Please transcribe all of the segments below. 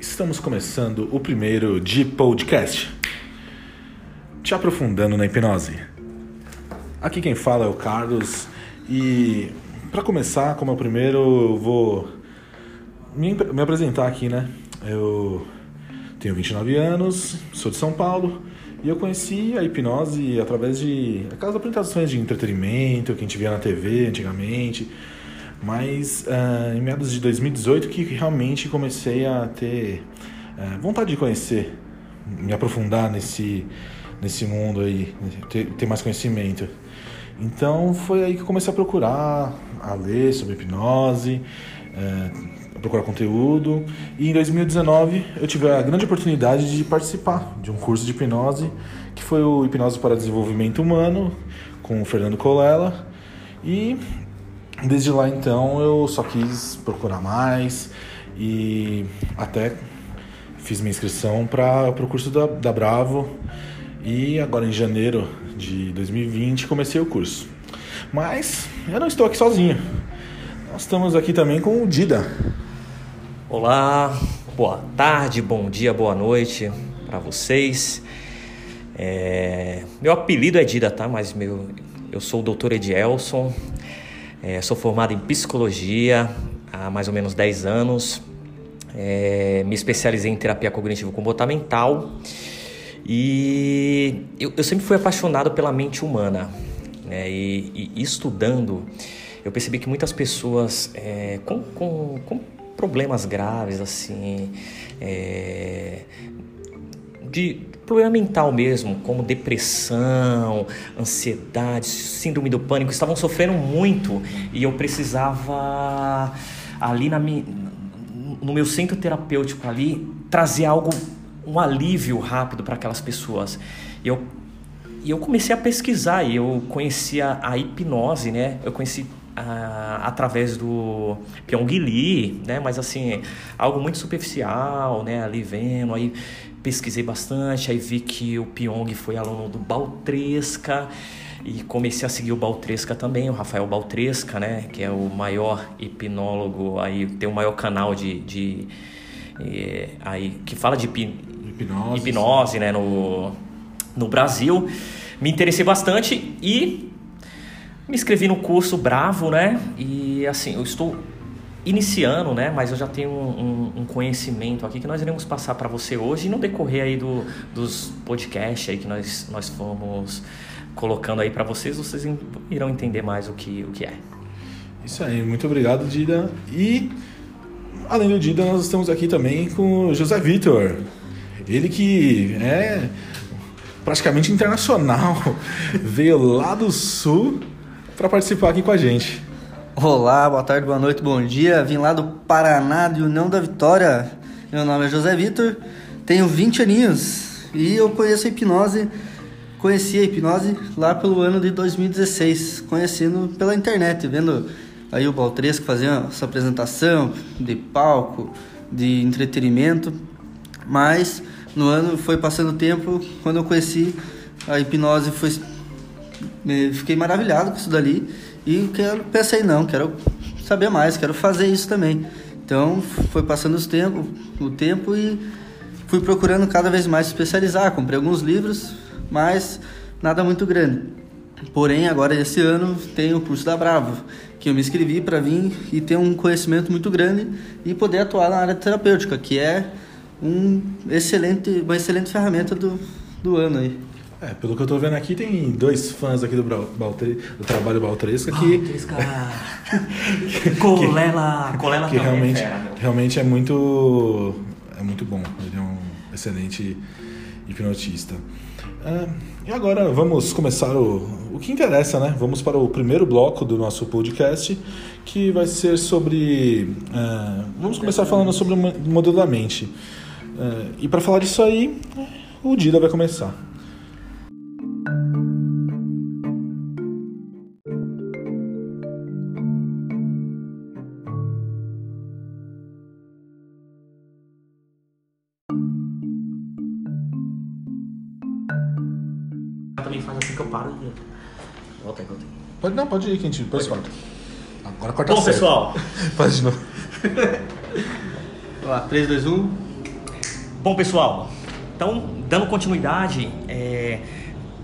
Estamos começando o primeiro de podcast. Te aprofundando na hipnose. Aqui quem fala é o Carlos e para começar, como é o primeiro, eu vou me, me apresentar aqui, né? Eu tenho 29 anos, sou de São Paulo e eu conheci a hipnose através de aquelas apresentações de entretenimento que a gente via na TV antigamente mas uh, em meados de 2018 que realmente comecei a ter uh, vontade de conhecer, me aprofundar nesse, nesse mundo aí, ter, ter mais conhecimento. Então foi aí que comecei a procurar, a ler sobre hipnose, uh, a procurar conteúdo. E em 2019 eu tive a grande oportunidade de participar de um curso de hipnose, que foi o Hipnose para Desenvolvimento Humano, com o Fernando Colella. E Desde lá então eu só quis procurar mais e até fiz minha inscrição para o curso da, da Bravo e agora em janeiro de 2020 comecei o curso. Mas eu não estou aqui sozinho. Nós estamos aqui também com o Dida. Olá, boa tarde, bom dia, boa noite para vocês. É... Meu apelido é Dida, tá? Mas meu, eu sou o Dr. Edielson, é, sou formado em psicologia há mais ou menos 10 anos. É, me especializei em terapia cognitivo-comportamental e eu, eu, sempre fui apaixonado pela mente humana. Né? E, e, estudando, eu percebi que muitas pessoas é, com, com, com, problemas graves, assim, é, de problema mental mesmo, como depressão, ansiedade, síndrome do pânico, estavam sofrendo muito e eu precisava ali na minha, no meu centro terapêutico ali trazer algo, um alívio rápido para aquelas pessoas. E eu, e eu comecei a pesquisar e eu conhecia a hipnose, né? Eu conheci através do Pyong Lee, né? Mas assim, algo muito superficial, né? Ali vendo, aí pesquisei bastante, aí vi que o Pyong foi aluno do Baltresca e comecei a seguir o Baltresca também, o Rafael Baltresca, né, que é o maior hipnólogo, aí tem o maior canal de, de é, aí que fala de hipnose, hipnose né, no, no Brasil. Me interessei bastante e me inscrevi no curso Bravo, né? E assim, eu estou iniciando, né? Mas eu já tenho um, um, um conhecimento aqui que nós iremos passar para você hoje e no decorrer aí do, dos podcasts aí que nós, nós fomos colocando aí para vocês, vocês irão entender mais o que, o que é. Isso aí, muito obrigado, Dida. E além do Dida, nós estamos aqui também com o José Vitor. Ele que é praticamente internacional, veio lá do sul para participar aqui com a gente. Olá, boa tarde, boa noite, bom dia. Vim lá do Paraná, de União da Vitória. Meu nome é José Vitor, tenho 20 aninhos e eu conheço a hipnose. Conheci a hipnose lá pelo ano de 2016, conhecendo pela internet, vendo aí o Baltresco fazer essa apresentação de palco, de entretenimento. Mas no ano foi passando o tempo, quando eu conheci a hipnose, foi, fiquei maravilhado com isso dali e quero, pensei, não, quero saber mais, quero fazer isso também. Então foi passando os tempo, o tempo e fui procurando cada vez mais especializar. Comprei alguns livros, mas nada muito grande. Porém, agora esse ano tem o curso da Bravo, que eu me inscrevi para vir e ter um conhecimento muito grande e poder atuar na área terapêutica, que é um excelente, uma excelente ferramenta do, do ano aí. É, pelo que eu tô vendo aqui, tem dois fãs aqui do, Baltre, do trabalho Baltresca que. Baltresca! Colela! Colela que realmente, é realmente é muito. É muito bom. Ele é um excelente hipnotista. É, e agora vamos começar o, o que interessa, né? Vamos para o primeiro bloco do nosso podcast, que vai ser sobre. É, vamos começar falando sobre o modelo da mente. É, e para falar disso aí, o Dida vai começar. Também faz assim que eu paro. Volta aí, volta aí. Pode, não, pode ir, que a gente depois corta. Agora corta Bom, certo. pessoal. Faz de novo. Vamos lá, 3, 2, 1. Bom, pessoal. Então, dando continuidade, é,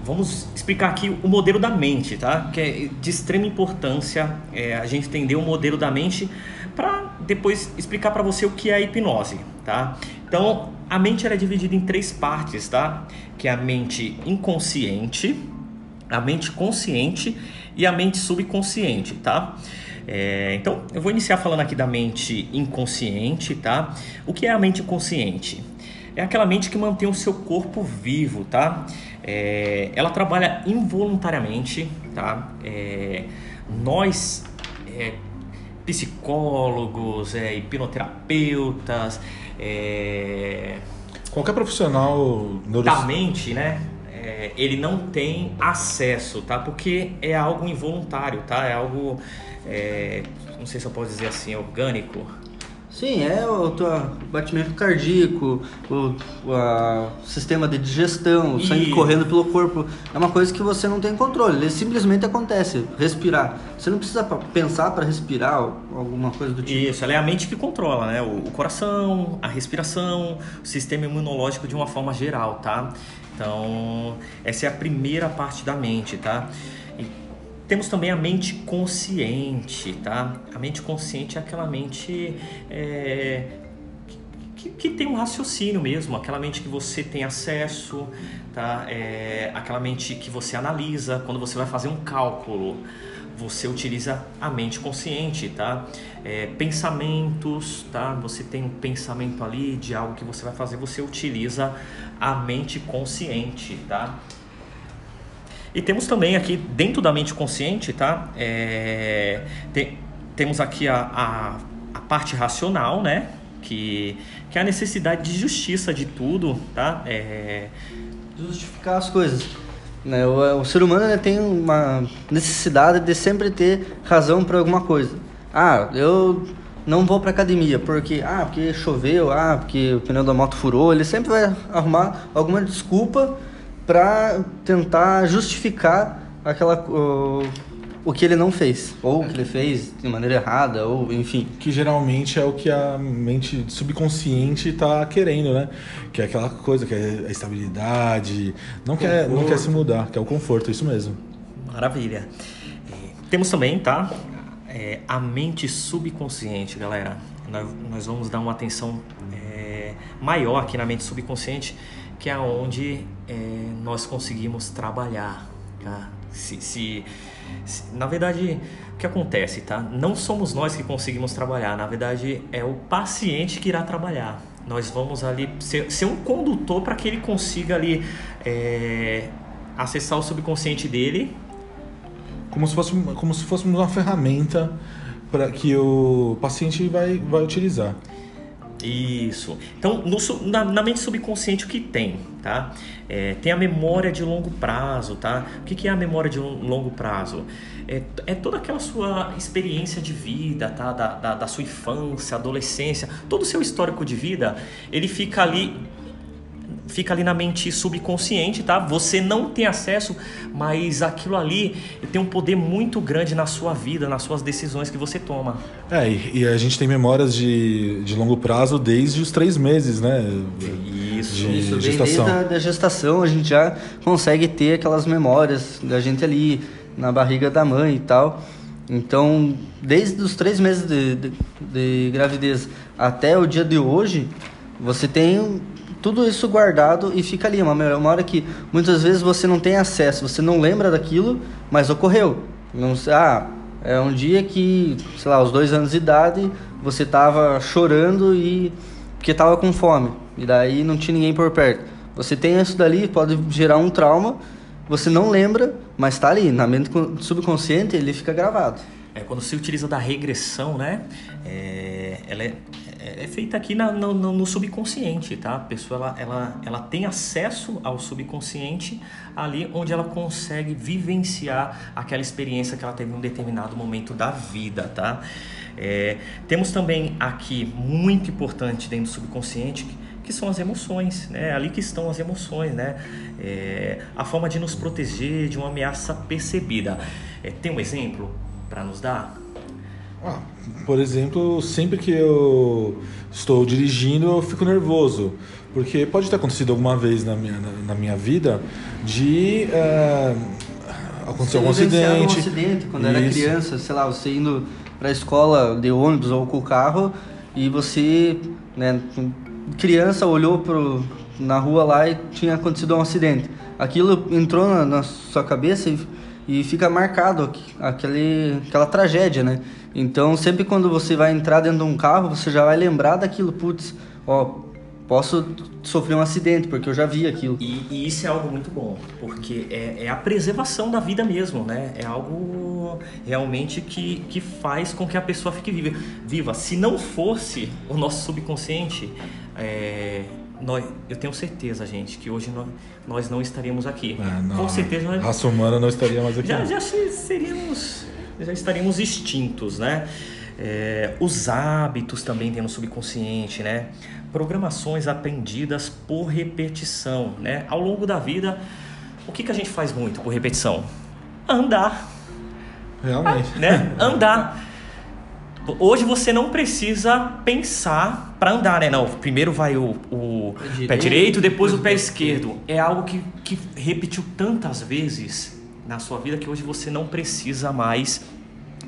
vamos explicar aqui o modelo da mente, tá? Que é de extrema importância é, a gente entender o modelo da mente para depois explicar para você o que é a hipnose, tá? Então, a mente ela é dividida em três partes, tá? Que é a mente inconsciente, a mente consciente e a mente subconsciente, tá? É, então, eu vou iniciar falando aqui da mente inconsciente, tá? O que é a mente inconsciente? É aquela mente que mantém o seu corpo vivo, tá? É, ela trabalha involuntariamente, tá? É, nós, é, psicólogos, é, hipnoterapeutas, é, Qualquer profissional neuro... da mente, né? é, ele não tem acesso, tá? Porque é algo involuntário, tá? É algo, é, não sei se eu posso dizer assim, orgânico. Sim, é o teu batimento cardíaco, o, a- sistema de digestão, o sangue Isso. correndo pelo corpo. É uma coisa que você não tem controle, ele simplesmente acontece. Respirar. Você não precisa pensar para respirar alguma coisa do tipo. Isso, ela é a mente que controla, né? O, o coração, a respiração, o sistema imunológico de uma forma geral, tá? Então, essa é a primeira parte da mente, tá? Temos também a mente consciente, tá? A mente consciente é aquela mente é, que, que tem um raciocínio mesmo, aquela mente que você tem acesso, tá? É, aquela mente que você analisa quando você vai fazer um cálculo. Você utiliza a mente consciente, tá? É, pensamentos, tá? Você tem um pensamento ali de algo que você vai fazer, você utiliza a mente consciente, tá? E temos também aqui dentro da mente consciente, tá? É, tem- temos aqui a, a, a parte racional, né? Que, que é a necessidade de justiça de tudo, tá? É, Justificar as coisas. Né? O, o ser humano né, tem uma necessidade de sempre ter razão para alguma coisa. Ah, eu não vou para academia porque ah, porque choveu, ah, porque o pneu da moto furou. Ele sempre vai arrumar alguma desculpa para tentar justificar aquela o, o que ele não fez ou o que ele fez de maneira errada ou enfim. Que geralmente é o que a mente subconsciente tá querendo, né? Que é aquela coisa, que é a estabilidade, não quer, não quer se mudar, que é o conforto, isso mesmo. Maravilha. Temos também, tá? É, a mente subconsciente, galera. Nós, nós vamos dar uma atenção é, maior aqui na mente subconsciente, que é onde é, nós conseguimos trabalhar. Tá? Se, se- se- na verdade, o que acontece, tá? Não somos nós que conseguimos trabalhar, na verdade é o paciente que irá trabalhar. Nós vamos ali ser, ser um condutor para que ele consiga ali é, acessar o subconsciente dele Como se fosse, como se fosse uma ferramenta para que o paciente vai, vai utilizar. Isso. Então, no na, na mente subconsciente o que tem, tá? É, tem a memória de longo prazo, tá? O que, que é a memória de lon- longo prazo? É, é toda aquela sua experiência de vida, tá? Da, da, da sua infância, adolescência, todo o seu histórico de vida, ele fica ali fica ali na mente subconsciente, tá? Você não tem acesso, mas aquilo ali tem um poder muito grande na sua vida, nas suas decisões que você toma. É, e, e a gente tem memórias de, de longo prazo desde os três meses, né? Isso. De Isso, bem gestação. desde a da gestação a gente já consegue ter aquelas memórias da gente ali na barriga da mãe e tal. Então, desde os três meses de, de, de gravidez até o dia de hoje, você tem tudo isso guardado e fica ali. Uma, hora que muitas vezes você não tem acesso, você não lembra daquilo, mas ocorreu. Não, ah, é um dia que, sei lá, aos dois anos de idade, você tava chorando e porque tava com fome e daí não tinha ninguém por perto. Você tem isso dali, pode gerar um trauma, você não lembra, mas tá ali, na mente con- subconsciente ele fica gravado. É, quando se utiliza da regressão, né? é, ela é, é feita aqui na- no, no- no subconsciente, tá? A pessoa ela, ela, ela tem acesso ao subconsciente ali onde ela consegue vivenciar aquela experiência que ela teve em um determinado momento da vida, tá? É, temos também aqui muito importante dentro do subconsciente que- que são as emoções, né? É ali que estão as emoções, né? É, a forma de nos proteger de uma ameaça percebida. É, tem um exemplo para nos dar? Ah, por exemplo, sempre que eu estou dirigindo, eu fico nervoso. Porque pode ter acontecido alguma vez na minha, na, na minha vida de uh, acontecer algum acidente. um acidente quando Isso. era criança, sei lá, você indo para a escola de ônibus ou com o carro e você, né, criança, olhou pro, na rua lá e tinha acontecido um acidente. Aquilo entrou na, na sua cabeça e, e fica marcado aquele, aquela tragédia, né? Então, sempre quando você vai entrar dentro de um carro, você já vai lembrar daquilo, putz, ó, posso sofrer um acidente, porque eu já vi aquilo. E, e isso é algo muito bom, porque é, é, a preservação da vida mesmo, né? É algo realmente que, que faz com que a pessoa fique viva. viva. Se não fosse o nosso subconsciente, é, nós, eu tenho certeza, gente, que hoje nós, nós não estaríamos aqui. É, não, com certeza. Nós, raça humana não estaria mais aqui. Já, já seríamos, estaríamos extintos, né? É, os hábitos também tem no subconsciente, né? Programações aprendidas por repetição, né? Ao longo da vida, o que, que a gente faz muito por repetição? Andar. Realmente. Ah, né? Andar. Hoje você não precisa pensar para andar, né? Não, primeiro vai o, o pé, direito, pé direito, depois o pé esquerdo. É algo que, que repetiu tantas vezes na sua vida que hoje você não precisa mais.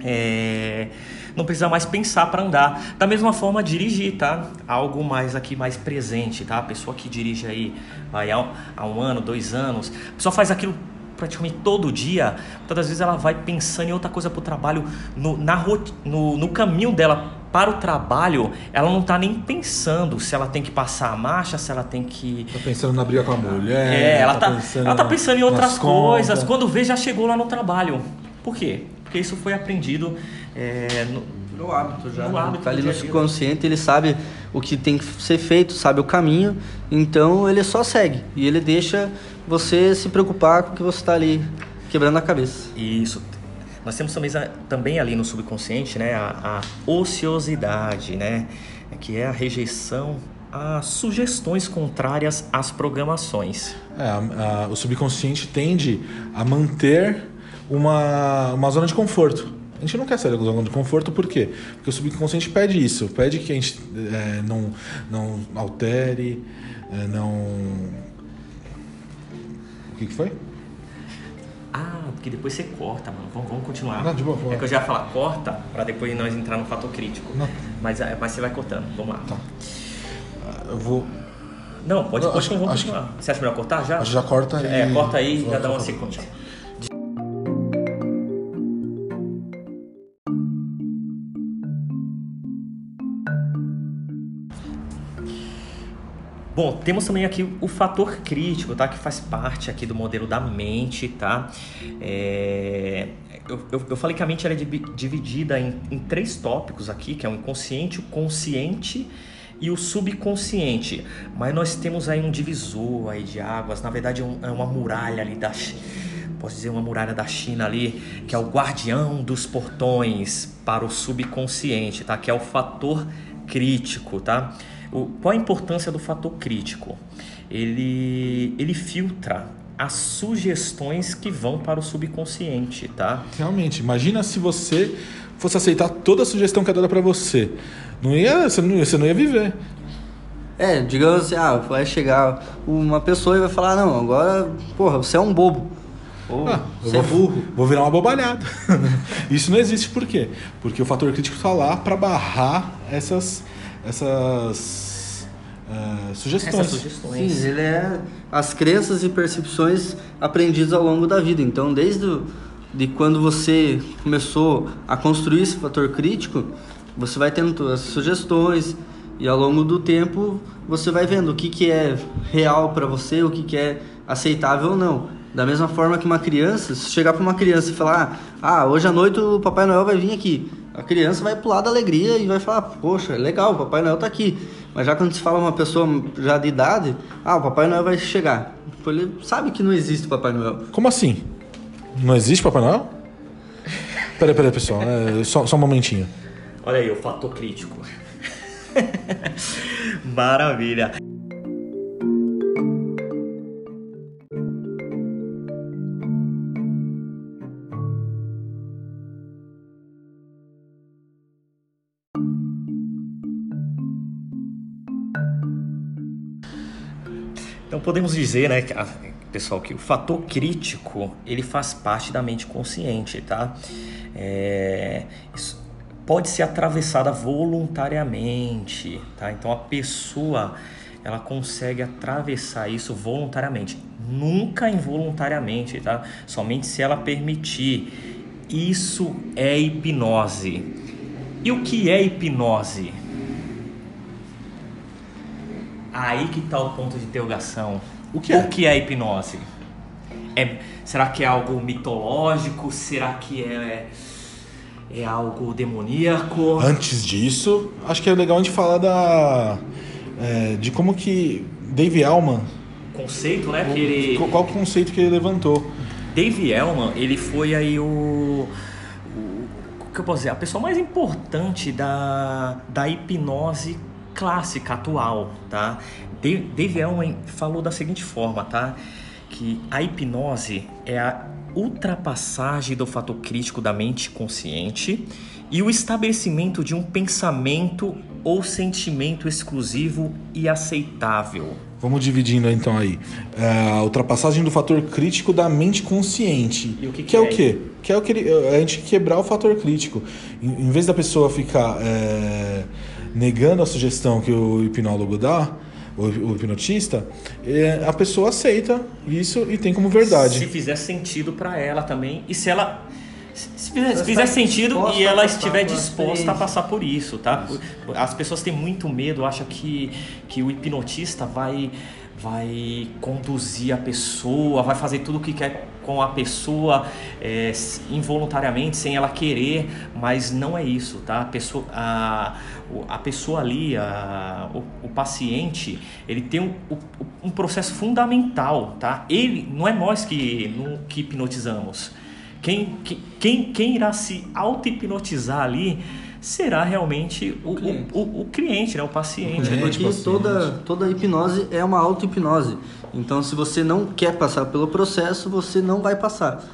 É, não precisa mais pensar para andar. Da mesma forma, dirigir, tá? Algo mais aqui, mais presente, tá? A pessoa que dirige aí vai há, há um ano, dois anos, pessoa faz aquilo praticamente todo dia, todas as vezes ela vai pensando em outra coisa para o trabalho, no, na, no, no caminho dela para o trabalho, ela não está nem pensando se ela tem que passar a marcha, se ela tem que. Tá pensando na briga com a mulher. É, ela tá, tá pensando, ela tá pensando em outras coisas. Quando vê, já chegou lá no trabalho. Por quê? Porque isso foi aprendido é, no, no hábito já. No né? hábito tá ali no subconsciente, ele sabe o que tem que ser feito, sabe o caminho, então ele só segue. E ele deixa você se preocupar com o que você está ali quebrando a cabeça. Isso. Nós temos também, também ali no subconsciente né, a, a ociosidade, né, que é a rejeição a sugestões contrárias às programações. É, a, a, o subconsciente tende a manter uma, uma zona de conforto. A gente não quer sair da zona de conforto por quê? Porque o subconsciente pede isso, pede que a gente é, não, não altere, é, não. O que, que foi? Porque depois você corta, mano. Vamos, vamos continuar. Não, de boa, é que eu já ia falar corta para depois nós entrar no fator crítico. Não. Mas, é, mas você vai cortando. Vamos lá. Tá. Ah, eu vou. Não, pode, não, pode acho, vamos acho continuar. Que... Você acha melhor cortar já? Acho já corta já, É, corta aí e já dá uma sequência. Bom, temos também aqui o fator crítico, tá? Que faz parte aqui do modelo da mente, tá? É... Eu, eu, eu, falei que a mente era é dividida em, em três tópicos aqui, que é o inconsciente, o consciente e o subconsciente. Mas nós temos aí um divisor aí de águas, na verdade é, é uma muralha ali da posso dizer uma muralha da China ali, que é o guardião dos portões para o subconsciente, tá? Que é o fator crítico, tá? O, qual a importância do fator crítico? Ele, ele filtra as sugestões que vão para o subconsciente, tá? Realmente, imagina se você fosse aceitar toda a sugestão que é dada para você. Não ia, você, não, você não ia viver. É, digamos assim, ah, vai chegar uma pessoa e vai falar, não, agora, porra, você é um bobo. Ou ah, você é vou, é burro. Vou virar uma bobalhada. Isso não existe por quê? Porque o fator crítico está lá para barrar essas essas uh, sugestões. Essas sugestões. Sim, ele é as crenças e percepções aprendidas ao longo da vida. Então, desde de quando você começou a construir esse fator crítico, você vai tendo as sugestões e ao longo do tempo você vai vendo o que, que é real para você, o que, que é aceitável ou não. Da mesma forma que uma criança, se chegar para uma criança e falar: Ah, hoje à noite o Papai Noel vai vir aqui a criança vai pular da alegria e vai falar, poxa, legal, o Papai Noel tá aqui. Mas já quando se fala uma pessoa já de idade, ah, o Papai Noel vai chegar. Ele sabe que não existe Papai Noel. Como assim? Não existe Papai Noel? Peraí, peraí, pessoal, é, só, só um momentinho. Olha aí o fator crítico. Maravilha. Podemos dizer, né, pessoal, que o fator crítico ele faz parte da mente consciente, tá? É, pode ser atravessada voluntariamente, tá? Então a pessoa ela consegue atravessar isso voluntariamente, nunca involuntariamente, tá? Somente se ela permitir. Isso é hipnose. E o que é hipnose? Aí que está o ponto de interrogação. O que é? O que é hipnose? É, será que é algo mitológico? Será que é, é algo demoníaco? Antes disso, acho que é legal a gente falar da é, de como que Dave Elman, Conceito, né? Que ele... qual o conceito que ele levantou. Dave Elman, ele foi aí o, o o que eu posso dizer, a pessoa mais importante da, da hipnose clássica atual, tá? Dave Elman falou da seguinte forma, tá? Que a hipnose é a ultrapassagem do fator crítico da mente consciente e o estabelecimento de um pensamento ou sentimento exclusivo e aceitável. Vamos dividindo então aí. É, a ultrapassagem do fator crítico da mente consciente. E o que que que é, é? o quê? Que é o que ele- é a gente quebrar o fator crítico. Em, em vez da pessoa ficar é, negando a sugestão que o hipnólogo dá, o, o hipnotista, é, a pessoa aceita isso e tem como verdade. Se fizer sentido para ela também e se ela se fizer, se Ela fizer sentido e ela estiver disposta a passar por isso, tá? As pessoas têm muito medo, acham que, que o hipnotista vai vai conduzir a pessoa, vai fazer tudo o que quer com a pessoa é, involuntariamente, sem ela querer, mas não é isso, tá? A pessoa, a, a pessoa ali, a, o, o paciente, ele tem um, um processo fundamental, tá? Ele, não é nós que, no- que hipnotizamos. Quem, que- quem, quem irá se auto-hipnotizar ali será realmente o, o, cliente. o, o cliente, né? o paciente. cliente. Porque paciente. toda, toda hipnose é uma auto-hipnose. Então, se você não quer passar pelo processo, você não vai passar.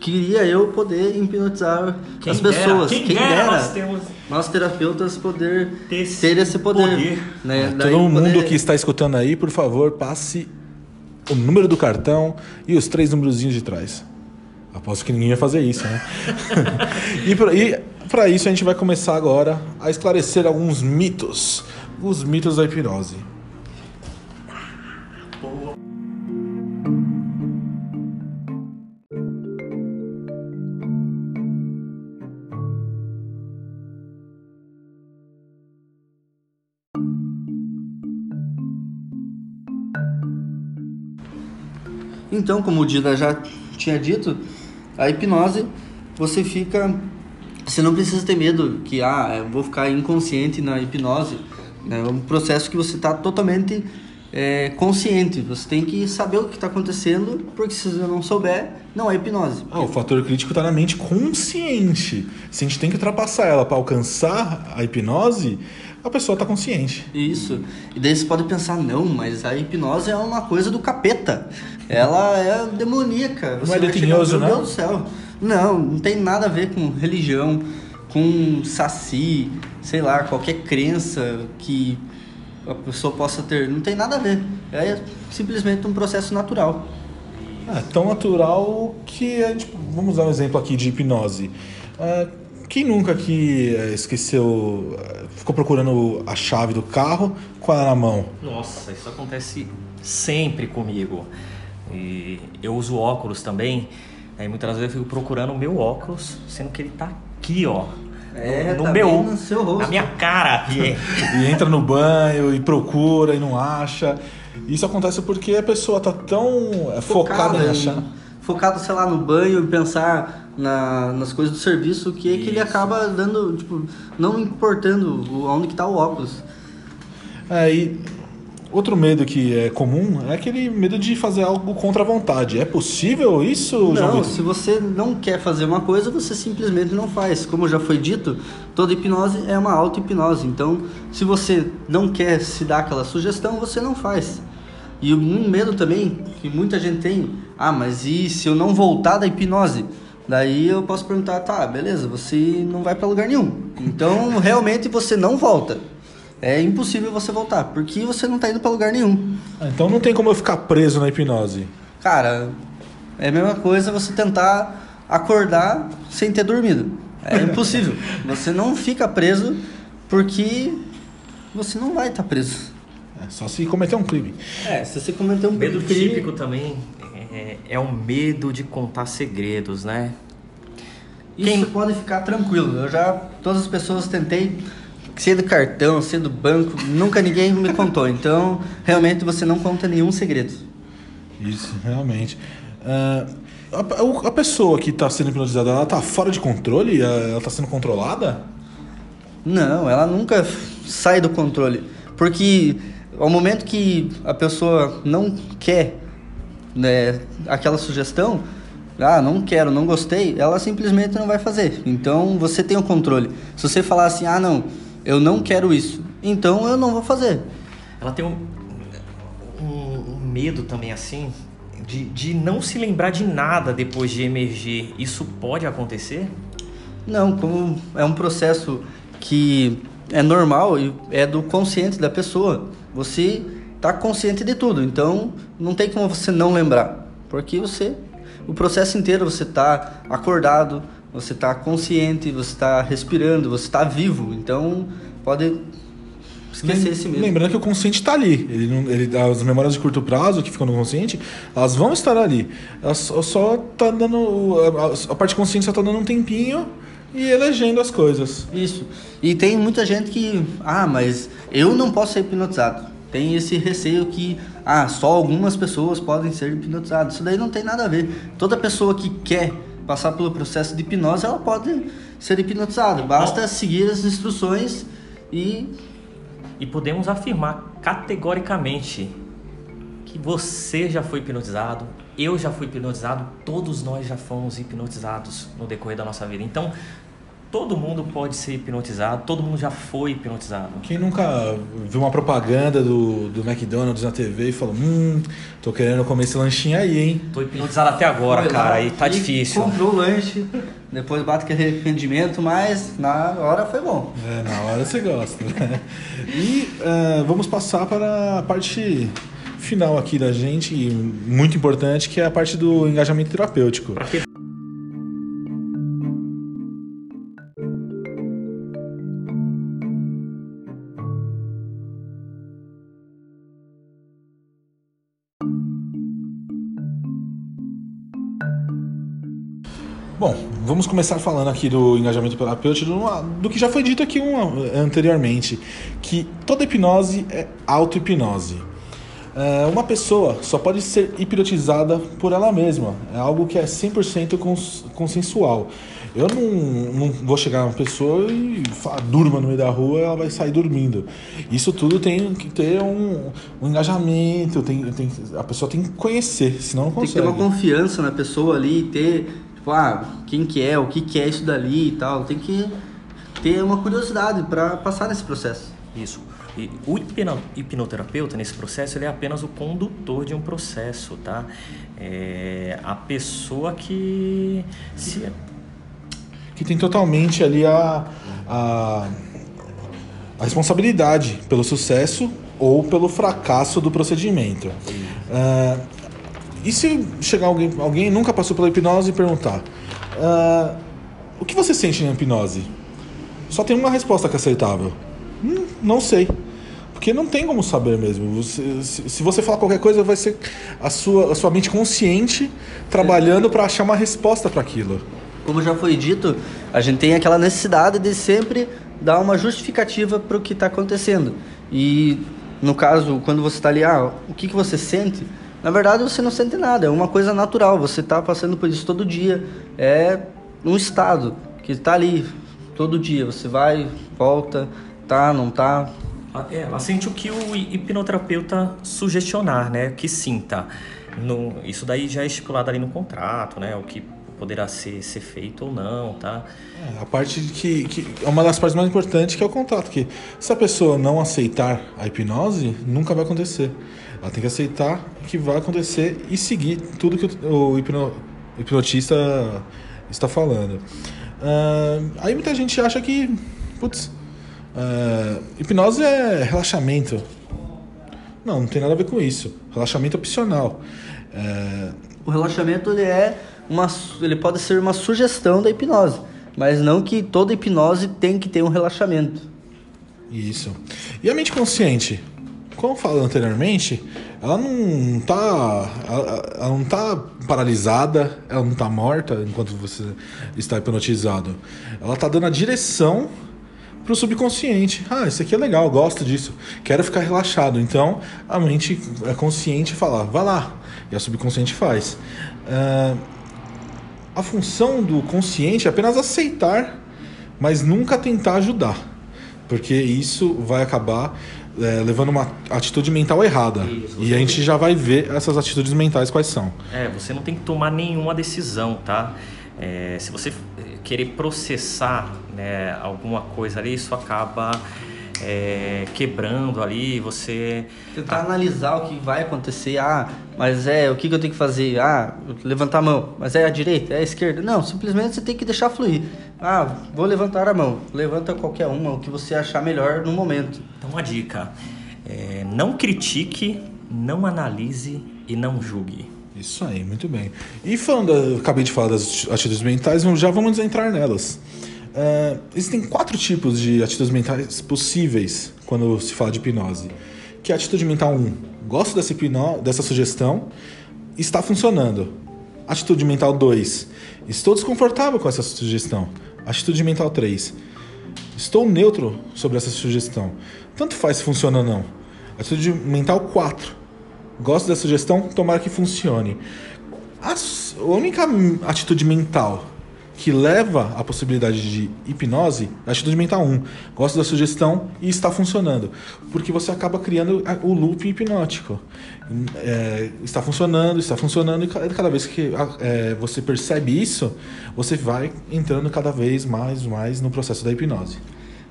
Queria eu poder hipnotizar Quem as dera, pessoas. quem dera nós temos- nós terapeutas poder Ter ter, esse esse poder. poder. Né? Daí Todo mundo poder- que está escutando aí, por favor, passe o número do cartão e os três númerozinhos de trás. Aposto que ninguém vai fazer isso, né? e pra- e para isso a gente vai começar agora a esclarecer alguns mitos. Os mitos da hipnose. Então, como o Dida já tinha dito, a hipnose você fica. Você não precisa ter medo que, ah, eu vou ficar inconsciente na hipnose. É um processo que você está totalmente é, consciente. Você tem que saber o que está acontecendo, porque se você não souber, não é hipnose. Ah, o fator crítico está na mente consciente. Se a gente tem que ultrapassar ela para alcançar a hipnose, a pessoa está consciente. Isso. E daí você pode pensar, não, mas a hipnose é uma coisa do capeta. Ela é demoníaca. Você é vai chegar, detinhoso, Meu não? Deus do céu. Não, não tem nada a ver com religião, com saci, sei lá, qualquer crença que a pessoa possa ter. Não tem nada a ver. É simplesmente um processo natural. É tão natural que a gente, vamos dar um exemplo aqui de hipnose. É, quem nunca que é, esqueceu, é, ficou procurando a chave do carro com ela na mão? Nossa, isso acontece sempre comigo. E eu uso óculos também. Aí muitas vezes eu fico procurando o meu óculos, sendo que ele tá aqui, ó. É, no tá meu, no seu rosto. na minha cara. E- E entra no banho e procura e não acha. Isso acontece porque a pessoa tá tão é, focada em achar. Focado, sei lá, no banho e pensar na- nas coisas do serviço, que, é que ele acaba dando, tipo, não importando onde que tá o óculos. É, e outro medo que é comum é aquele medo de fazer algo contra a vontade. É possível isso, João Não, Vitor? se você não quer fazer uma coisa, você simplesmente não faz. Como já foi dito, toda hipnose é uma auto-hipnose. Então, se você não quer se dar aquela sugestão, você não faz. E um medo também que muita gente tem, ah, mas e se eu não voltar da hipnose? Daí eu posso perguntar, tá, beleza, você não vai pra lugar nenhum. Então, realmente você não volta. É impossível você voltar, porque você não tá indo para lugar nenhum. Ah, Então não tem como eu ficar preso na hipnose. Cara, é a mesma coisa você tentar acordar sem ter dormido. É impossível. você não fica preso porque você não vai estar preso. É só se cometer um crime. É, se você cometer um medo crime- típico também é, é o medo de contar segredos, né? Isso Quem- pode ficar tranquilo. Eu já, todas as pessoas tentei, sendo cartão, sendo banco, nunca ninguém me contou. Então, realmente você não conta nenhum segredo. Isso, realmente. Ah, a, a pessoa que está sendo hipnotizada, ela tá fora de controle? Ela está sendo controlada? Não, ela nunca sai do controle. Porque ao momento que a pessoa não quer né, aquela sugestão, ah, não quero, não gostei, ela simplesmente não vai fazer. Então você tem o controle. Se você falar assim, ah, não, eu não quero isso, então eu não vou fazer. Ela tem um, um- um medo também assim de, de não se lembrar de nada depois de emergir. Isso pode acontecer? Não, como é um processo que é normal e é do consciente da pessoa. Você está consciente de tudo, então não tem como você não lembrar, porque você, o processo inteiro você está acordado, você está consciente, você está respirando, você está vivo, então pode esquecer esse mesmo. Lembrando que o consciente está ali. Ele não, ele, as memórias de curto prazo que ficam no consciente, elas vão estar ali. Ela só, só tá dando. A, a parte consciente só está dando um tempinho e elegendo as coisas. Isso. E tem muita gente que, ah, mas eu não posso ser hipnotizado. Tem esse receio que, ah, só algumas pessoas podem ser hipnotizadas. Isso daí não tem nada a ver. Toda pessoa que quer passar pelo processo de hipnose, ela pode ser hipnotizada. Basta seguir as instruções e E podemos afirmar categoricamente que você já foi hipnotizado, eu já fui hipnotizado, todos nós já fomos hipnotizados no decorrer da nossa vida. Então, todo mundo pode ser hipnotizado, todo mundo já foi hipnotizado. Quem nunca viu uma propaganda do, do McDonald's na TV e falou: Hum, tô querendo comer esse lanchinho aí, hein? Tô hipnotizado até agora, Foi lá cara, e tá e difícil. Comprou o lanche, depois bate aquele arrependimento, mas na hora foi bom. É, na hora você gosta, né? E eh, vamos passar para a parte final aqui da gente, e muito importante, que é a parte do engajamento terapêutico. Pra Bom, vamos começar falando aqui do engajamento terapêutico, do, que já foi dito aqui um- anteriormente, que toda hipnose é auto-hipnose. É, uma pessoa só pode ser hipnotizada por ela mesma, é algo que é 100% cons, consensual. Eu não, não vou chegar uma pessoa e falar, durma no meio da rua, ela vai sair dormindo. Isso tudo tem que ter um, um engajamento, tem, tem, a pessoa tem que conhecer, senão não Tem que ter consegue. uma confiança na pessoa ali, ter, tipo, ah, quem que é, o que que é isso dali e tal. Tem que ter uma curiosidade para passar nesse processo. Isso. E o hipno- hipnoterapeuta, nesse processo, ele é apenas o condutor de um processo, tá? É a pessoa que se que tem totalmente ali a, a, a responsabilidade pelo sucesso ou pelo fracasso do procedimento. Ah, e se chegar alguém, alguém nunca passou pela hipnose e perguntar: ah, o que você sente na hipnose? Só tem uma resposta que é aceitável: "Hum, não sei. Porque não tem como saber mesmo. Você- se, se você falar qualquer coisa, vai ser a sua, a sua mente consciente trabalhando para achar uma resposta para aquilo. Como já foi dito, a gente tem aquela necessidade de sempre dar uma justificativa para o que está acontecendo. E no caso, quando você está ali, ah, o que, que você sente? Na verdade, você não sente nada, é uma coisa natural. Você está passando por isso todo dia. É um estado que está ali todo dia. Você vai, volta, tá, não tá. É, ela sente o que o hipnoterapeuta sugestionar, né? Que sinta. No, isso daí já é estipulado ali no contrato, né? O que poderá ser, ser feito ou não, tá? É, a parte que, que é uma das partes mais importantes que é o contrato, que se a pessoa não aceitar a hipnose, nunca vai acontecer. Ela tem que aceitar que vai acontecer e seguir tudo que o, o hipno- hipnotista está falando. Ah, aí muita gente acha que, putz, Uh, hipnose é relaxamento. Não, não tem nada a ver com isso. Relaxamento opcional. Uh... O relaxamento ele é uma, ele pode ser uma sugestão da hipnose, mas não que toda hipnose tem que ter um relaxamento. Isso. E a mente consciente? Como falei anteriormente, ela não está ela, ela não tá paralisada, ela não está morta enquanto você está hipnotizado. Ela está dando a direção para o subconsciente. Ah, isso aqui é legal, gosto disso, quero ficar relaxado. Então a mente é consciente fala, vai lá, e a subconsciente faz. Uh, a função do consciente é apenas aceitar, mas nunca tentar ajudar, porque isso vai acabar é, levando uma atitude mental errada. Isso, e a gente já vai ver essas atitudes mentais quais são. É, você não tem que tomar nenhuma decisão, tá? É, se você querer processar né, alguma coisa ali, isso acaba é, quebrando ali, você... Tentar ah, analisar o que vai acontecer, ah, mas é, o que, que eu tenho que fazer? Ah, levantar a mão, mas é a direita, é a esquerda? Não, simplesmente você tem que deixar fluir. Ah, vou levantar a mão, levanta qualquer uma, o que você achar melhor no momento. Então uma dica, é, não critique, não analise e não julgue. Isso aí, muito bem. E falando, acabei de falar das atitudes mentais, já vamos entrar nelas. Uh, existem quatro tipos de atitudes mentais possíveis quando se fala de hipnose. Que é a atitude mental 1. Gosto dessa, hipno, dessa sugestão, está funcionando. Atitude mental 2. Estou desconfortável com essa sugestão. Atitude mental 3. Estou neutro sobre essa sugestão. Tanto faz se funciona ou não. Atitude mental 4. Gosto da sugestão, tomara que funcione. A única atitude mental que leva à possibilidade de hipnose é atitude mental 1. Gosto da sugestão e está funcionando. Porque você acaba criando o loop hipnótico. É, está funcionando, está funcionando, e cada vez que é, você percebe isso, você vai entrando cada vez mais, mais no processo da hipnose.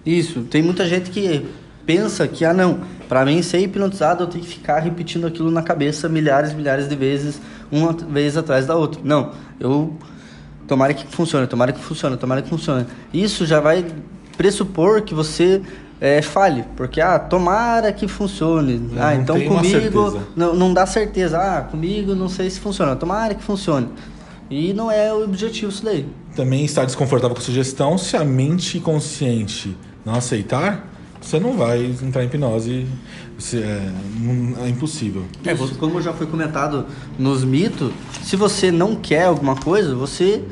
Isso, tem muita gente que pensa que, ah não, para mim ser hipnotizado eu tenho que ficar repetindo aquilo na cabeça milhares, milhares de vezes, uma vez atrás da outra. Não, eu tomara que funcione, tomara que funcione, tomara que funcione. Isso já vai pressupor que você é, falhe, porque ah, tomara que funcione. ah, então comigo não, não dá certeza. Ah, comigo não sei se funciona. Tomara que funcione. E não é o objetivo isso daí. Também estar desconfortável com a sugestão, se a mente consciente não aceitar, você não vai entrar em hipnose. É, é impossível. É, como já foi comentado nos mitos, se você não quer alguma coisa, você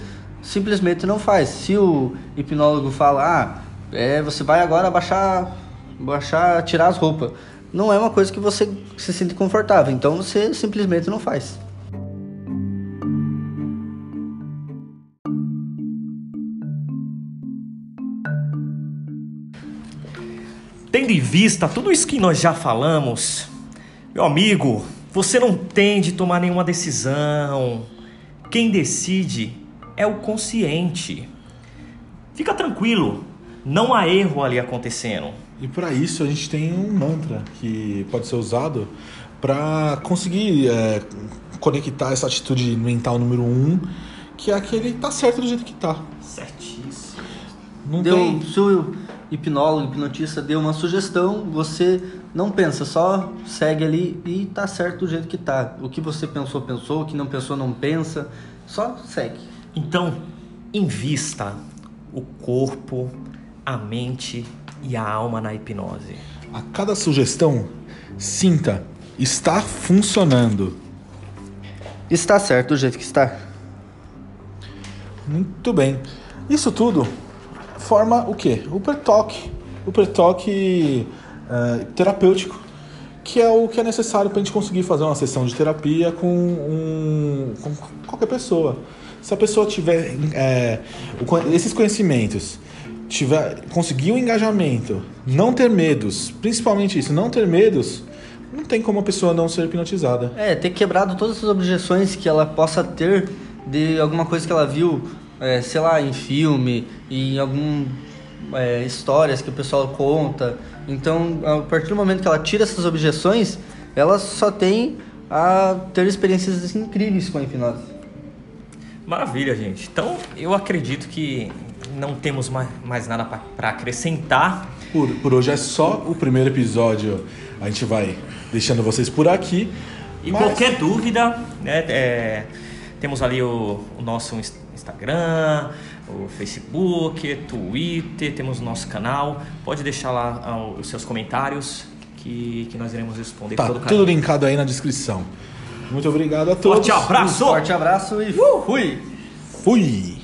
simplesmente não faz. Se o hipnólogo fala, ah, é, você vai agora baixar, baixar, tirar as roupas, não é uma coisa que você se sente confortável. Então você simplesmente não faz. Tendo em vista tudo isso que nós já falamos, meu amigo, você não tem de tomar nenhuma decisão. Quem decide é o consciente. Fica tranquilo, não há erro ali acontecendo. E para isso a gente tem um mantra que pode ser usado para conseguir é, conectar essa atitude mental número um, que é aquele tá certo do jeito que tá. Certíssimo. Não Deu, tem hipnólogo, hipnotista deu uma sugestão, você não pensa, só segue ali e tá certo do jeito que tá. O que você pensou, pensou, o que não pensou, não pensa, só segue. Então, invista o corpo, a mente e a alma na hipnose. A cada sugestão, sinta, está funcionando. Está certo do jeito que está. Muito bem. Isso tudo forma o quê? O pertoque. O pertoque uh, terapêutico, que é o que é necessário para a gente conseguir fazer uma sessão de terapia com, um, com qualquer pessoa. Se a pessoa tiver é, esses conhecimentos, tiver conseguir um engajamento, não ter medos, principalmente isso, não ter medos, não tem como a pessoa não ser hipnotizada. É, ter quebrado todas as objeções que ela possa ter de alguma coisa que ela viu é, sei lá, em filme, em algum é, histórias que o pessoal conta. Então, a partir do momento que ela tira essas objeções, ela só tem a ter experiências incríveis com a hipnose. Maravilha, gente. Então, eu acredito que não temos mais, mais nada para acrescentar. Por, por hoje é só o primeiro episódio. A gente vai deixando vocês por aqui. E mas- qualquer dúvida, né, é, temos ali o, o nosso ins- Instagram, o Facebook, Twitter, temos o nosso canal. Pode deixar lá ah, os seus comentários que, que nós iremos responder Tá tudo linkado aí na descrição. Muito obrigado a todos. Forte abraço! Forte abraço e fui! Fui!